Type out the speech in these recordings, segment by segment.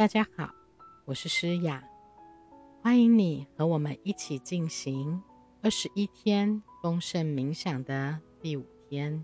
大家好，我是诗雅，欢迎你和我们一起进行二十一天丰盛冥想的第五天。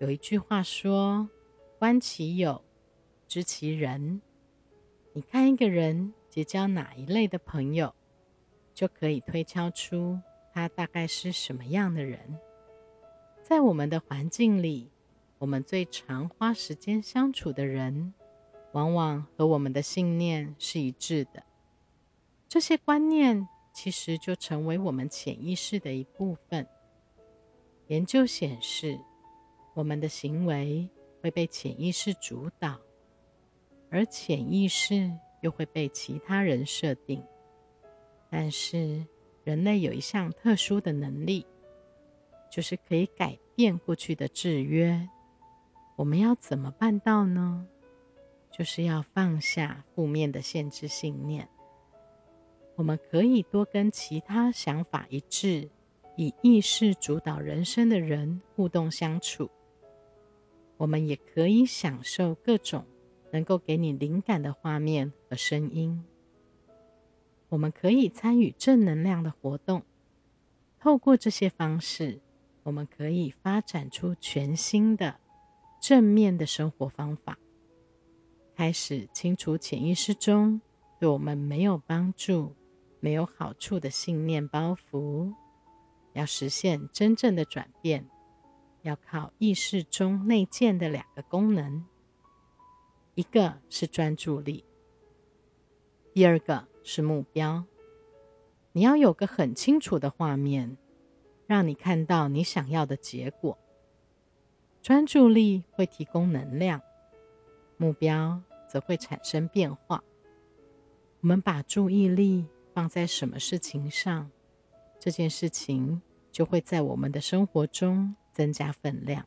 有一句话说：“观其友，知其人。”你看一个人结交哪一类的朋友，就可以推敲出他大概是什么样的人。在我们的环境里，我们最常花时间相处的人，往往和我们的信念是一致的。这些观念其实就成为我们潜意识的一部分。研究显示，我们的行为会被潜意识主导，而潜意识又会被其他人设定。但是，人类有一项特殊的能力。就是可以改变过去的制约，我们要怎么办到呢？就是要放下负面的限制信念。我们可以多跟其他想法一致、以意识主导人生的人互动相处。我们也可以享受各种能够给你灵感的画面和声音。我们可以参与正能量的活动，透过这些方式。我们可以发展出全新的正面的生活方法，开始清除潜意识中对我们没有帮助、没有好处的信念包袱。要实现真正的转变，要靠意识中内建的两个功能：一个是专注力，第二个是目标。你要有个很清楚的画面。让你看到你想要的结果。专注力会提供能量，目标则会产生变化。我们把注意力放在什么事情上，这件事情就会在我们的生活中增加分量。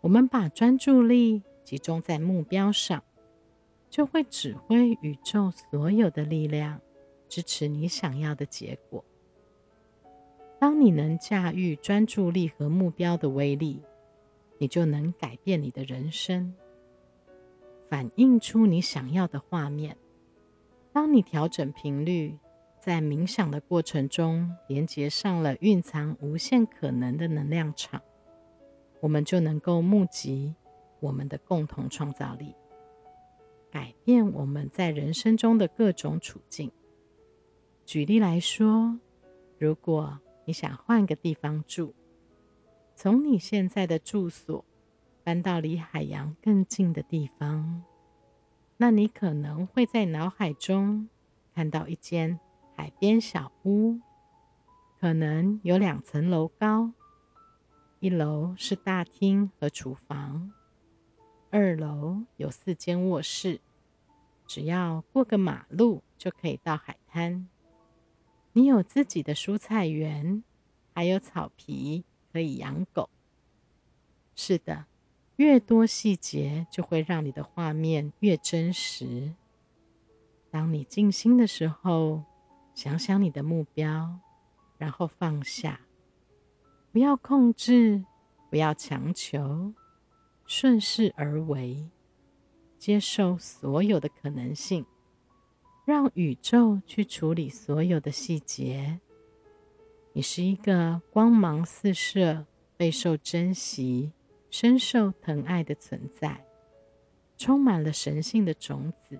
我们把专注力集中在目标上，就会指挥宇宙所有的力量，支持你想要的结果。当你能驾驭专注力和目标的威力，你就能改变你的人生，反映出你想要的画面。当你调整频率，在冥想的过程中连接上了蕴藏无限可能的能量场，我们就能够募集我们的共同创造力，改变我们在人生中的各种处境。举例来说，如果你想换个地方住，从你现在的住所搬到离海洋更近的地方，那你可能会在脑海中看到一间海边小屋，可能有两层楼高，一楼是大厅和厨房，二楼有四间卧室，只要过个马路就可以到海滩。你有自己的蔬菜园，还有草皮可以养狗。是的，越多细节就会让你的画面越真实。当你静心的时候，想想你的目标，然后放下，不要控制，不要强求，顺势而为，接受所有的可能性。让宇宙去处理所有的细节。你是一个光芒四射、备受珍惜、深受疼爱的存在，充满了神性的种子，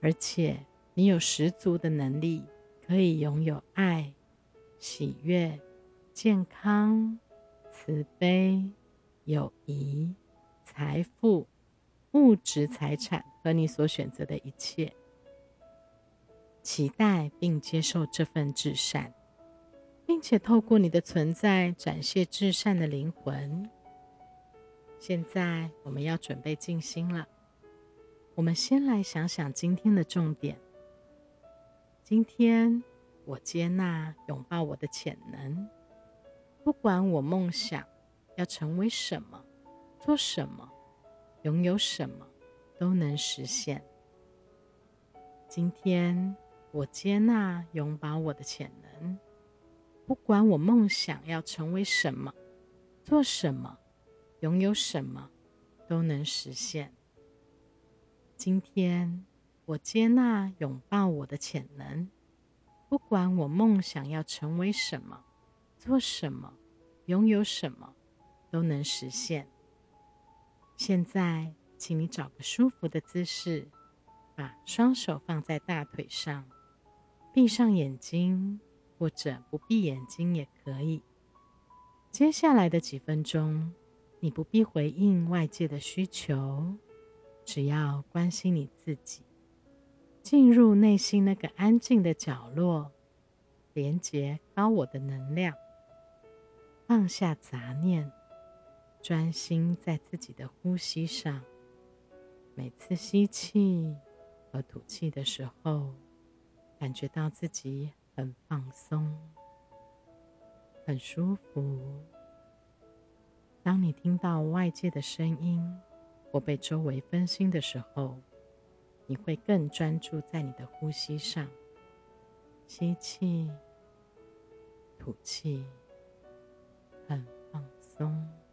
而且你有十足的能力，可以拥有爱、喜悦、健康、慈悲、友谊、财富、物质财产和你所选择的一切。期待并接受这份至善，并且透过你的存在展现至善的灵魂。现在我们要准备静心了。我们先来想想今天的重点。今天我接纳、拥抱我的潜能，不管我梦想要成为什么、做什么、拥有什么，都能实现。今天。我接纳、拥抱我的潜能，不管我梦想要成为什么、做什么、拥有什么，都能实现。今天我接纳、拥抱我的潜能，不管我梦想要成为什么、做什么、拥有什么，都能实现。现在，请你找个舒服的姿势，把双手放在大腿上，闭上眼睛，或者不闭眼睛也可以。接下来的几分钟，你不必回应外界的需求。只要关心你自己，进入内心那个安静的角落，连接高我的能量，放下杂念，专心在自己的呼吸上。每次吸气和吐气的时候，感觉到自己很放松，很舒服。当你听到外界的声音，或被周围分心的时候，你会更专注在你的呼吸上。吸气，吐气，很放松。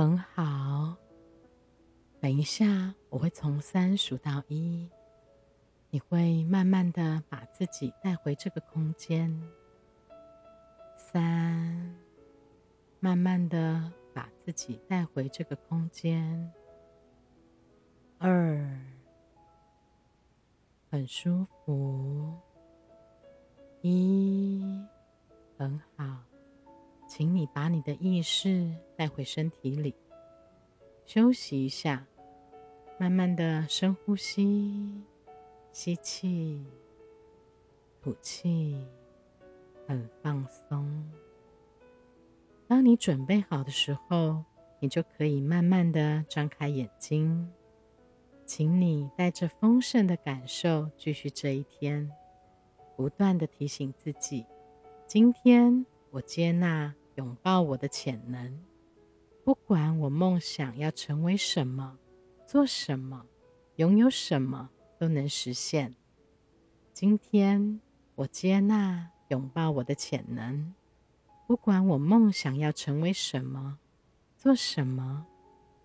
很好，等一下我会从三数到一，你会慢慢的把自己带回这个空间。三，慢慢的把自己带回这个空间。二，很舒服。一，很好。请你把你的意识带回身体里，休息一下，慢慢的深呼吸，吸气，吐气，很放松。当你准备好的时候，你就可以慢慢的张开眼睛。请你带着丰盛的感受继续这一天。不断的提醒自己：今天我接纳、拥抱我的潜能，不管我梦想要成为什么、做什么、拥有什么，都能实现。今天我接纳、拥抱我的潜能，不管我梦想要成为什么、做什么、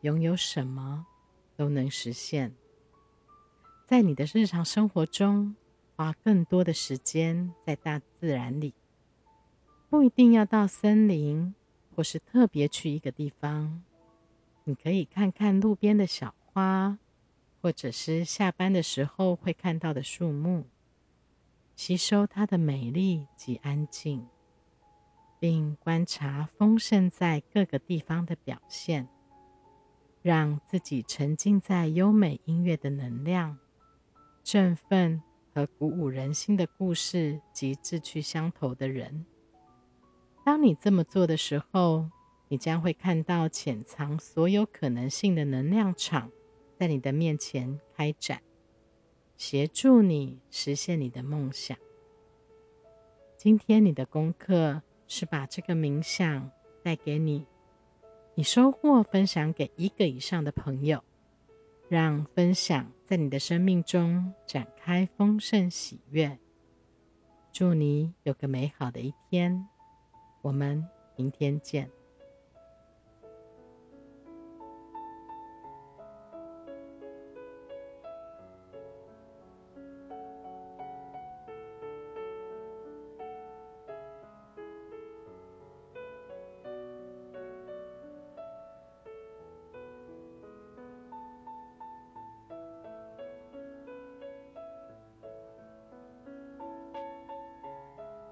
拥有什么，都能实现。在你的日常生活中，花更多的时间在大自然里，不一定要到森林，或是特别去一个地方。你可以看看路边的小花，或者是下班的时候会看到的树木，吸收它的美丽及安静，并观察丰盛在各个地方的表现，让自己沉浸在优美音乐的能量。振奋和鼓舞人心的故事及志趣相投的人。当你这么做的时候，你将会看到潜藏所有可能性的能量场在你的面前开展，协助你实现你的梦想。今天你的功课是把这个冥想带给你，你收获分享给一个以上的朋友。让分享在你的生命中展开丰盛喜悦。祝你有个美好的一天，我们明天见。